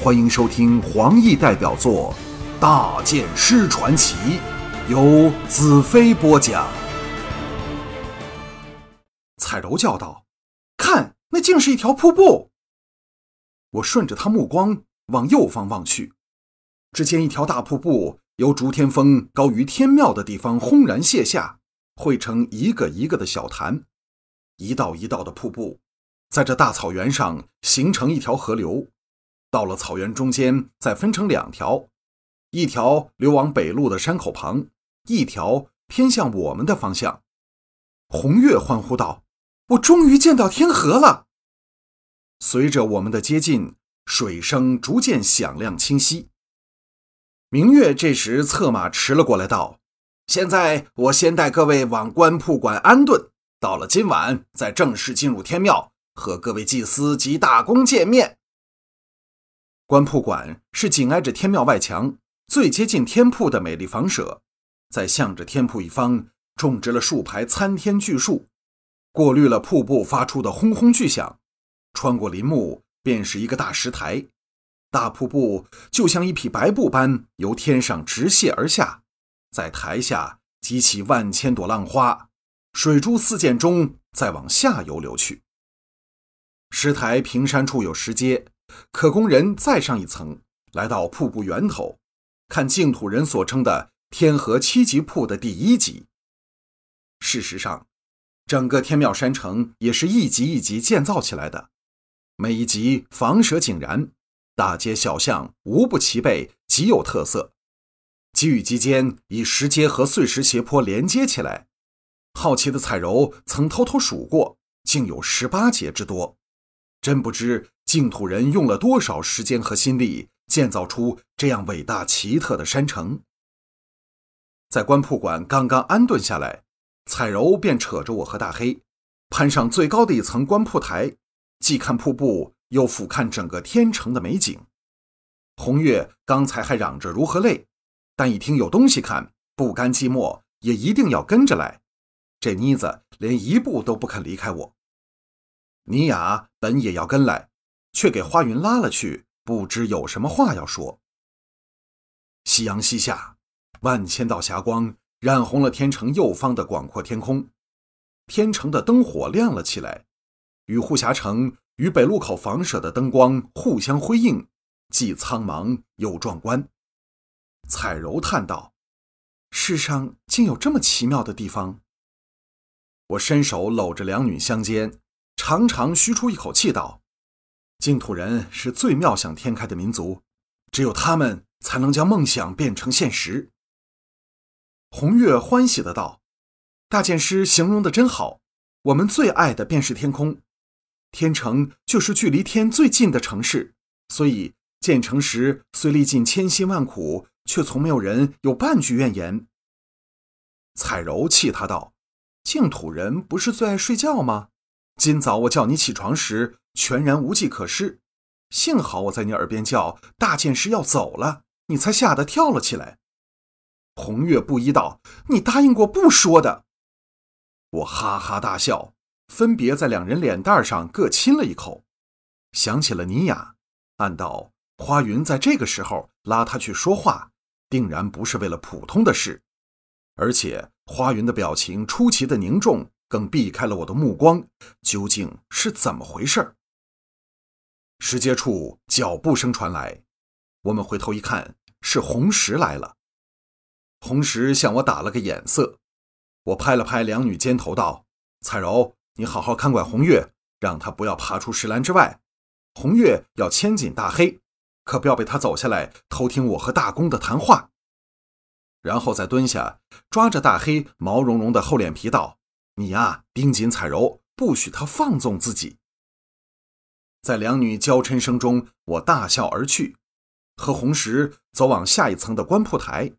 欢迎收听黄奕代表作《大剑师传奇》，由子飞播讲。彩柔叫道：“看，那竟是一条瀑布！”我顺着他目光往右方望去，只见一条大瀑布由竹天峰高于天庙的地方轰然泻下，汇成一个一个的小潭，一道一道的瀑布。在这大草原上形成一条河流，到了草原中间，再分成两条，一条流往北路的山口旁，一条偏向我们的方向。红月欢呼道：“我终于见到天河了！”随着我们的接近，水声逐渐响亮清晰。明月这时策马驰了过来，道：“现在我先带各位往官铺馆安顿，到了今晚再正式进入天庙。”和各位祭司及大公见面。官铺馆是紧挨着天庙外墙、最接近天铺的美丽房舍，在向着天铺一方种植了数排参天巨树，过滤了瀑布发出的轰轰巨响。穿过林木，便是一个大石台，大瀑布就像一匹白布般由天上直泻而下，在台下激起万千朵浪花，水珠四溅中再往下游流去。石台平山处有石阶，可供人再上一层，来到瀑布源头，看净土人所称的天河七级瀑的第一级。事实上，整个天庙山城也是一级一级建造起来的，每一级房舍井然，大街小巷无不齐备，极有特色。级与级间以石阶和碎石斜坡连接起来，好奇的彩柔曾偷偷数过，竟有十八节之多。真不知净土人用了多少时间和心力建造出这样伟大奇特的山城。在官铺馆刚刚安顿下来，彩柔便扯着我和大黑，攀上最高的一层官铺台，既看瀑布，又俯瞰整个天城的美景。红月刚才还嚷着如何累，但一听有东西看，不甘寂寞，也一定要跟着来。这妮子连一步都不肯离开我。尼雅本也要跟来，却给花云拉了去，不知有什么话要说。夕阳西下，万千道霞光染红了天城右方的广阔天空，天城的灯火亮了起来，与护霞城与北路口房舍的灯光互相辉映，既苍茫又壮观。彩柔叹道：“世上竟有这么奇妙的地方。”我伸手搂着两女相肩。长长吁出一口气，道：“净土人是最妙想天开的民族，只有他们才能将梦想变成现实。”红月欢喜的道：“大剑师形容的真好，我们最爱的便是天空，天城就是距离天最近的城市，所以建成时虽历尽千辛万苦，却从没有人有半句怨言。”彩柔气他道：“净土人不是最爱睡觉吗？”今早我叫你起床时，全然无计可施。幸好我在你耳边叫大剑师要走了，你才吓得跳了起来。红月不依道：“你答应过不说的。”我哈哈大笑，分别在两人脸蛋上各亲了一口，想起了尼雅，暗道：花云在这个时候拉他去说话，定然不是为了普通的事，而且花云的表情出奇的凝重。更避开了我的目光，究竟是怎么回事？石阶处脚步声传来，我们回头一看，是红石来了。红石向我打了个眼色，我拍了拍两女肩头，道：“彩柔，你好好看管红月，让她不要爬出石栏之外。红月要牵紧大黑，可不要被他走下来偷听我和大公的谈话。”然后再蹲下，抓着大黑毛茸茸的厚脸皮，道。你呀，盯紧彩柔，不许她放纵自己。在两女娇嗔声中，我大笑而去，和红石走往下一层的官铺台。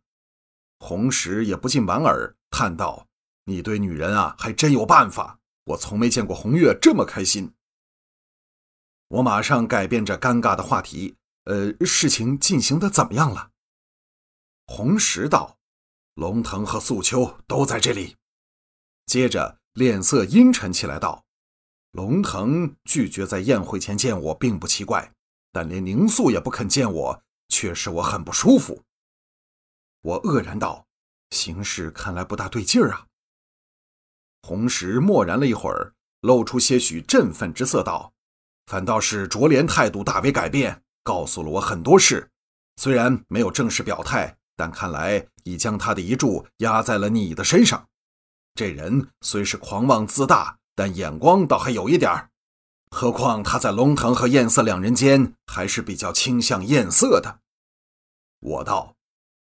红石也不禁莞尔，叹道：“你对女人啊，还真有办法。我从没见过红月这么开心。”我马上改变这尴尬的话题：“呃，事情进行的怎么样了？”红石道：“龙腾和素秋都在这里。”接着脸色阴沉起来，道：“龙腾拒绝在宴会前见我，并不奇怪。但连宁素也不肯见我，却使我很不舒服。我愕然道：“形势看来不大对劲儿啊。”红石默然了一会儿，露出些许振奋之色，道：“反倒是卓莲态度大为改变，告诉了我很多事。虽然没有正式表态，但看来已将他的遗嘱压在了你的身上。这人虽是狂妄自大，但眼光倒还有一点儿。何况他在龙腾和艳色两人间，还是比较倾向艳色的。”我道：“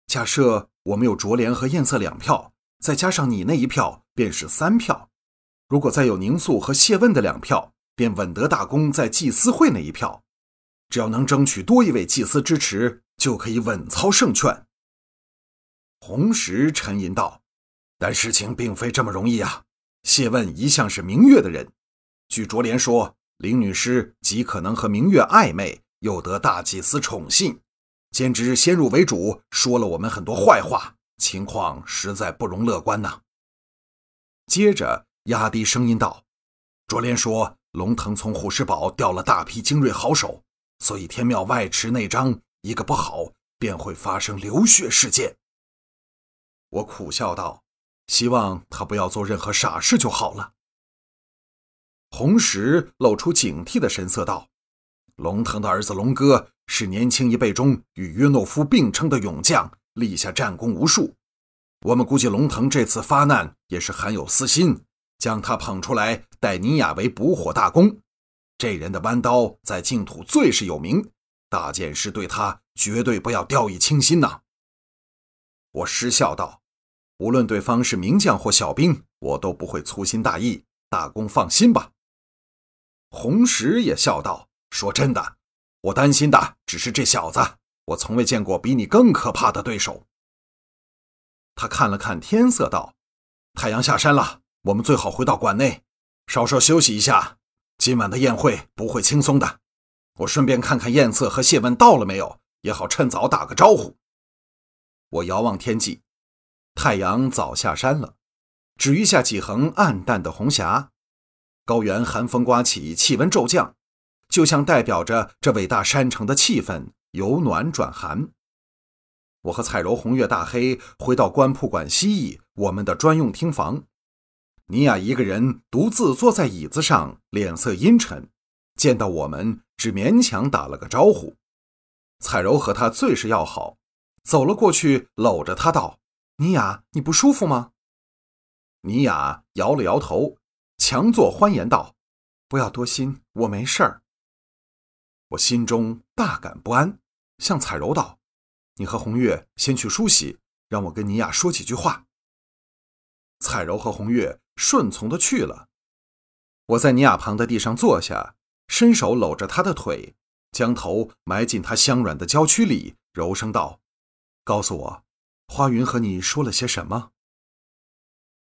假设我们有卓莲和艳色两票，再加上你那一票。”便是三票，如果再有宁素和谢问的两票，便稳得大公在祭司会那一票。只要能争取多一位祭司支持，就可以稳操胜券。红石沉吟道：“但事情并非这么容易啊！谢问一向是明月的人，据卓莲说，林女士极可能和明月暧昧，又得大祭司宠信，简直先入为主，说了我们很多坏话，情况实在不容乐观呐。”接着压低声音道：“卓莲说，龙腾从虎石堡调了大批精锐好手，所以天庙外池那张一个不好，便会发生流血事件。”我苦笑道：“希望他不要做任何傻事就好了。”红石露出警惕的神色道：“龙腾的儿子龙哥是年轻一辈中与约诺夫并称的勇将，立下战功无数。”我们估计龙腾这次发难也是含有私心，将他捧出来待尼雅为捕火大功。这人的弯刀在净土最是有名，大剑师对他绝对不要掉以轻心呐。我失笑道：“无论对方是名将或小兵，我都不会粗心大意。大公放心吧。”红石也笑道：“说真的，我担心的只是这小子。我从未见过比你更可怕的对手。”他看了看天色，道：“太阳下山了，我们最好回到馆内，稍稍休息一下。今晚的宴会不会轻松的。我顺便看看燕色和谢问到了没有，也好趁早打个招呼。”我遥望天际，太阳早下山了，只余下几横暗淡的红霞。高原寒风刮起，气温骤降，就像代表着这伟大山城的气氛由暖转寒。我和彩柔、红月、大黑回到官铺馆西翼我们的专用厅房，尼亚一个人独自坐在椅子上，脸色阴沉。见到我们，只勉强打了个招呼。彩柔和他最是要好，走了过去，搂着他道：“尼雅，你不舒服吗？”尼雅摇了摇头，强作欢颜道：“不要多心，我没事儿。”我心中大感不安，向彩柔道。你和红月先去梳洗，让我跟尼雅说几句话。彩柔和红月顺从的去了。我在尼雅旁的地上坐下，伸手搂着她的腿，将头埋进她香软的娇躯里，柔声道：“告诉我，花云和你说了些什么？”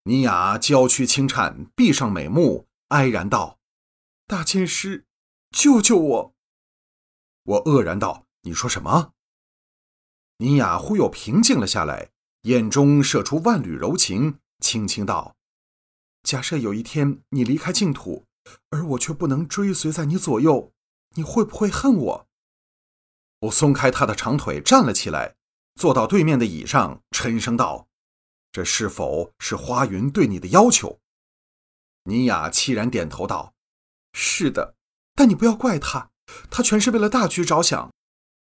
尼雅娇躯轻颤，闭上美目，哀然道：“大剑师，救救我！”我愕然道：“你说什么？”尼雅忽又平静了下来，眼中射出万缕柔情，轻轻道：“假设有一天你离开净土，而我却不能追随在你左右，你会不会恨我？”我松开他的长腿，站了起来，坐到对面的椅上，沉声道：“这是否是花云对你的要求？”尼雅凄然点头道：“是的，但你不要怪他，他全是为了大局着想。”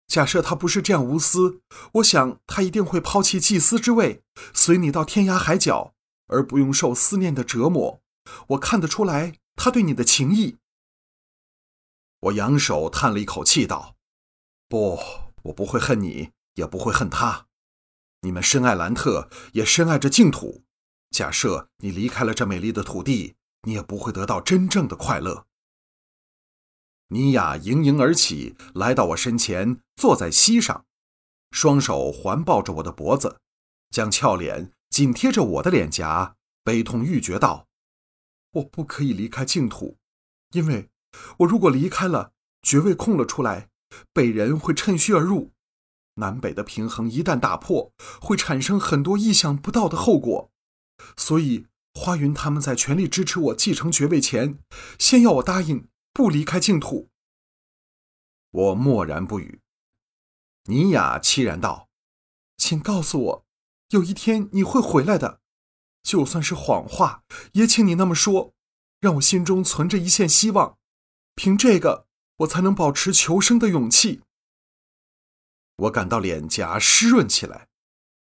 假设他不是这样无私，我想他一定会抛弃祭司之位，随你到天涯海角，而不用受思念的折磨。我看得出来他对你的情谊。我扬手叹了一口气，道：“不，我不会恨你，也不会恨他。你们深爱兰特，也深爱着净土。假设你离开了这美丽的土地，你也不会得到真正的快乐。”尼雅盈盈而起，来到我身前，坐在膝上，双手环抱着我的脖子，将俏脸紧贴着我的脸颊，悲痛欲绝道：“我不可以离开净土，因为我如果离开了，爵位空了出来，北人会趁虚而入，南北的平衡一旦打破，会产生很多意想不到的后果。所以，花云他们在全力支持我继承爵位前，先要我答应。”不离开净土。我默然不语。尼雅凄然道：“请告诉我，有一天你会回来的，就算是谎话，也请你那么说，让我心中存着一线希望。凭这个，我才能保持求生的勇气。”我感到脸颊湿润起来，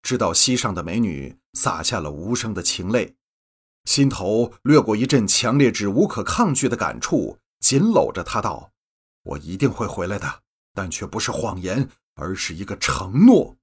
知道膝上的美女洒下了无声的情泪，心头掠过一阵强烈至无可抗拒的感触，紧搂着她道：“我一定会回来的，但却不是谎言。”而是一个承诺。